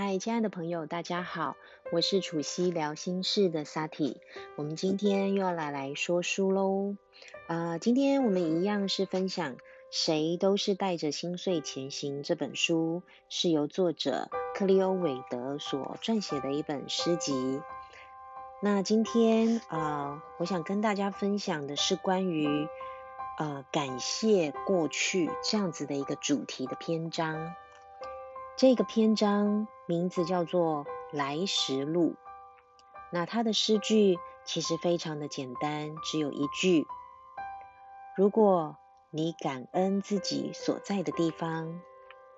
嗨，亲爱的朋友，大家好，我是楚西聊心事的萨提。我们今天又要来来说书喽。呃，今天我们一样是分享《谁都是带着心碎前行》这本书，是由作者克利欧韦德所撰写的一本诗集。那今天啊，我想跟大家分享的是关于呃感谢过去这样子的一个主题的篇章。这个篇章名字叫做《来时路》，那它的诗句其实非常的简单，只有一句：如果你感恩自己所在的地方，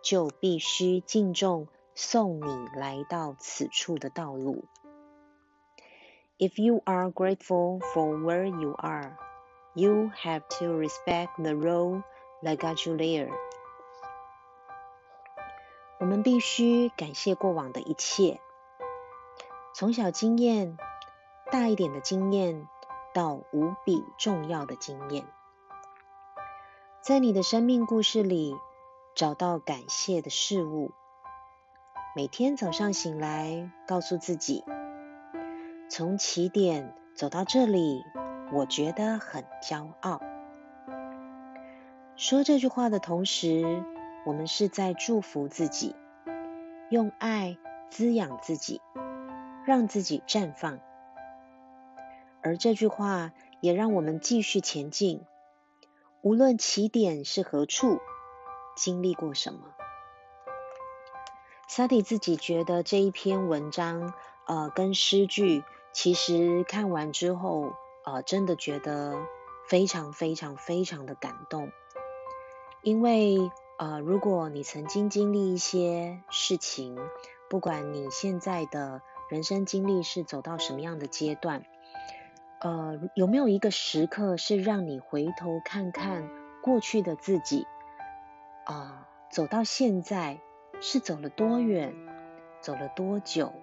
就必须敬重送你来到此处的道路。If you are grateful for where you are, you have to respect the road that got you there. 我们必须感谢过往的一切，从小经验、大一点的经验到无比重要的经验，在你的生命故事里找到感谢的事物。每天早上醒来，告诉自己，从起点走到这里，我觉得很骄傲。说这句话的同时。我们是在祝福自己，用爱滋养自己，让自己绽放。而这句话也让我们继续前进，无论起点是何处，经历过什么。萨蒂自己觉得这一篇文章，呃，跟诗句，其实看完之后，呃，真的觉得非常非常非常的感动，因为。呃，如果你曾经经历一些事情，不管你现在的人生经历是走到什么样的阶段，呃，有没有一个时刻是让你回头看看过去的自己，啊，走到现在是走了多远，走了多久，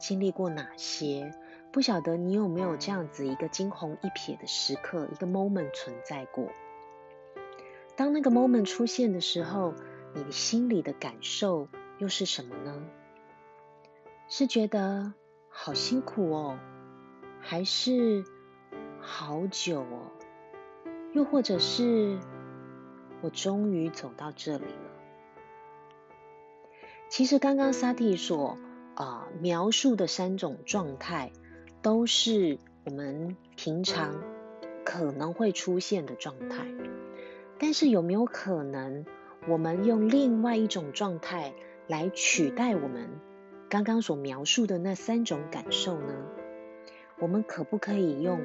经历过哪些？不晓得你有没有这样子一个惊鸿一瞥的时刻，一个 moment 存在过？当那个 moment 出现的时候，你心里的感受又是什么呢？是觉得好辛苦哦，还是好久哦？又或者是我终于走到这里了？其实刚刚萨蒂所啊描述的三种状态，都是我们平常可能会出现的状态。但是有没有可能，我们用另外一种状态来取代我们刚刚所描述的那三种感受呢？我们可不可以用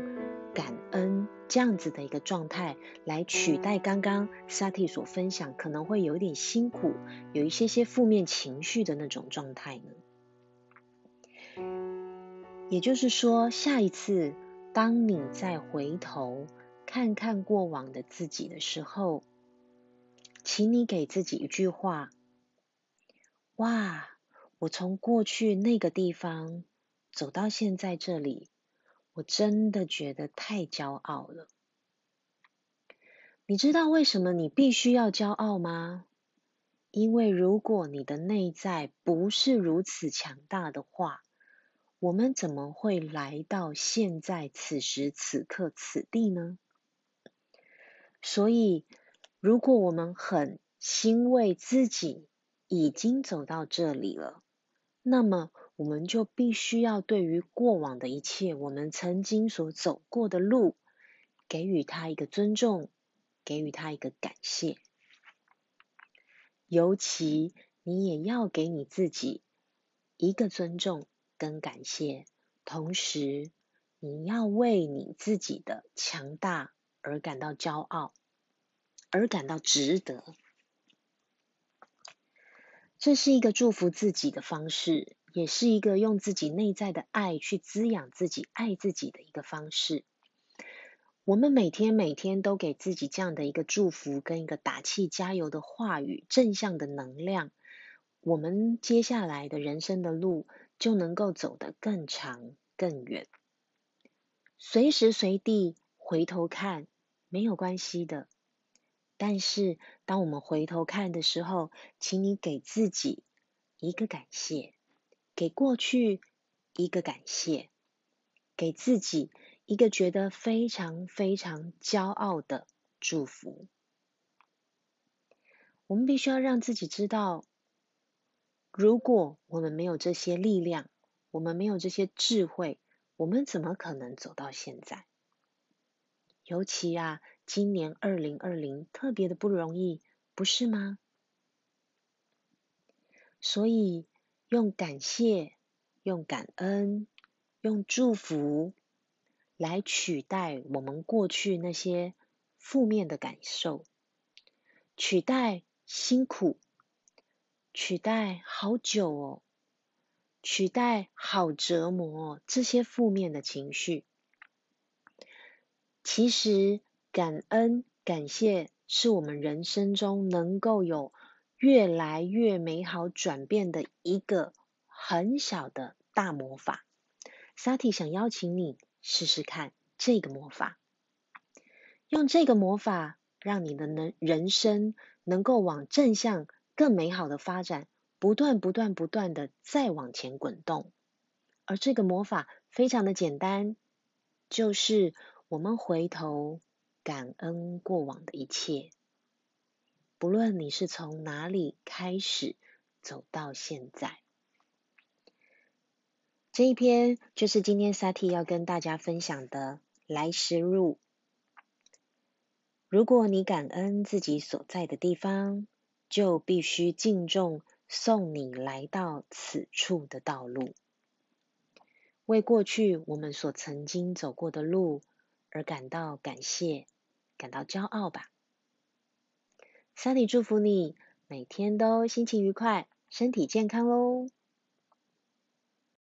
感恩这样子的一个状态来取代刚刚萨蒂所分享可能会有点辛苦、有一些些负面情绪的那种状态呢？也就是说，下一次当你再回头。看看过往的自己的时候，请你给自己一句话：哇，我从过去那个地方走到现在这里，我真的觉得太骄傲了。你知道为什么你必须要骄傲吗？因为如果你的内在不是如此强大的话，我们怎么会来到现在此时此刻此地呢？所以，如果我们很欣慰自己已经走到这里了，那么我们就必须要对于过往的一切，我们曾经所走过的路，给予他一个尊重，给予他一个感谢。尤其你也要给你自己一个尊重跟感谢，同时你要为你自己的强大。而感到骄傲，而感到值得，这是一个祝福自己的方式，也是一个用自己内在的爱去滋养自己、爱自己的一个方式。我们每天每天都给自己这样的一个祝福跟一个打气加油的话语，正向的能量，我们接下来的人生的路就能够走得更长更远。随时随地。回头看没有关系的，但是当我们回头看的时候，请你给自己一个感谢，给过去一个感谢，给自己一个觉得非常非常骄傲的祝福。我们必须要让自己知道，如果我们没有这些力量，我们没有这些智慧，我们怎么可能走到现在？尤其啊，今年二零二零特别的不容易，不是吗？所以用感谢、用感恩、用祝福来取代我们过去那些负面的感受，取代。辛苦，取代好久哦，取代好折磨，这些负面的情绪，其实感恩、感谢是我们人生中能够有越来越美好转变的一个很小的大魔法。萨提想邀请你试试看这个魔法，用这个魔法让你的能人生。能够往正向、更美好的发展，不断、不断、不断的再往前滚动。而这个魔法非常的简单，就是我们回头感恩过往的一切，不论你是从哪里开始走到现在。这一篇就是今天萨提要跟大家分享的来时路。如果你感恩自己所在的地方，就必须敬重送你来到此处的道路，为过去我们所曾经走过的路而感到感谢，感到骄傲吧。萨里祝福你每天都心情愉快，身体健康喽。